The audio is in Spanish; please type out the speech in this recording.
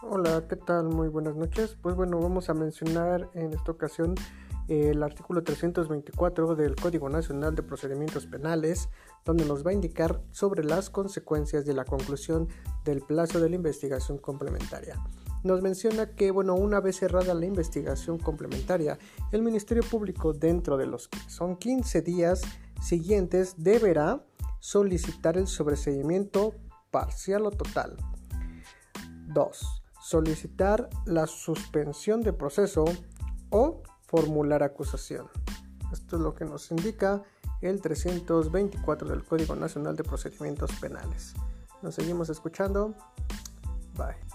Hola, ¿qué tal? Muy buenas noches. Pues bueno, vamos a mencionar en esta ocasión el artículo 324 del Código Nacional de Procedimientos Penales, donde nos va a indicar sobre las consecuencias de la conclusión del plazo de la investigación complementaria. Nos menciona que, bueno, una vez cerrada la investigación complementaria, el Ministerio Público dentro de los que son 15 días siguientes deberá solicitar el sobreseimiento parcial o total. 2 solicitar la suspensión de proceso o formular acusación. Esto es lo que nos indica el 324 del Código Nacional de Procedimientos Penales. Nos seguimos escuchando. Bye.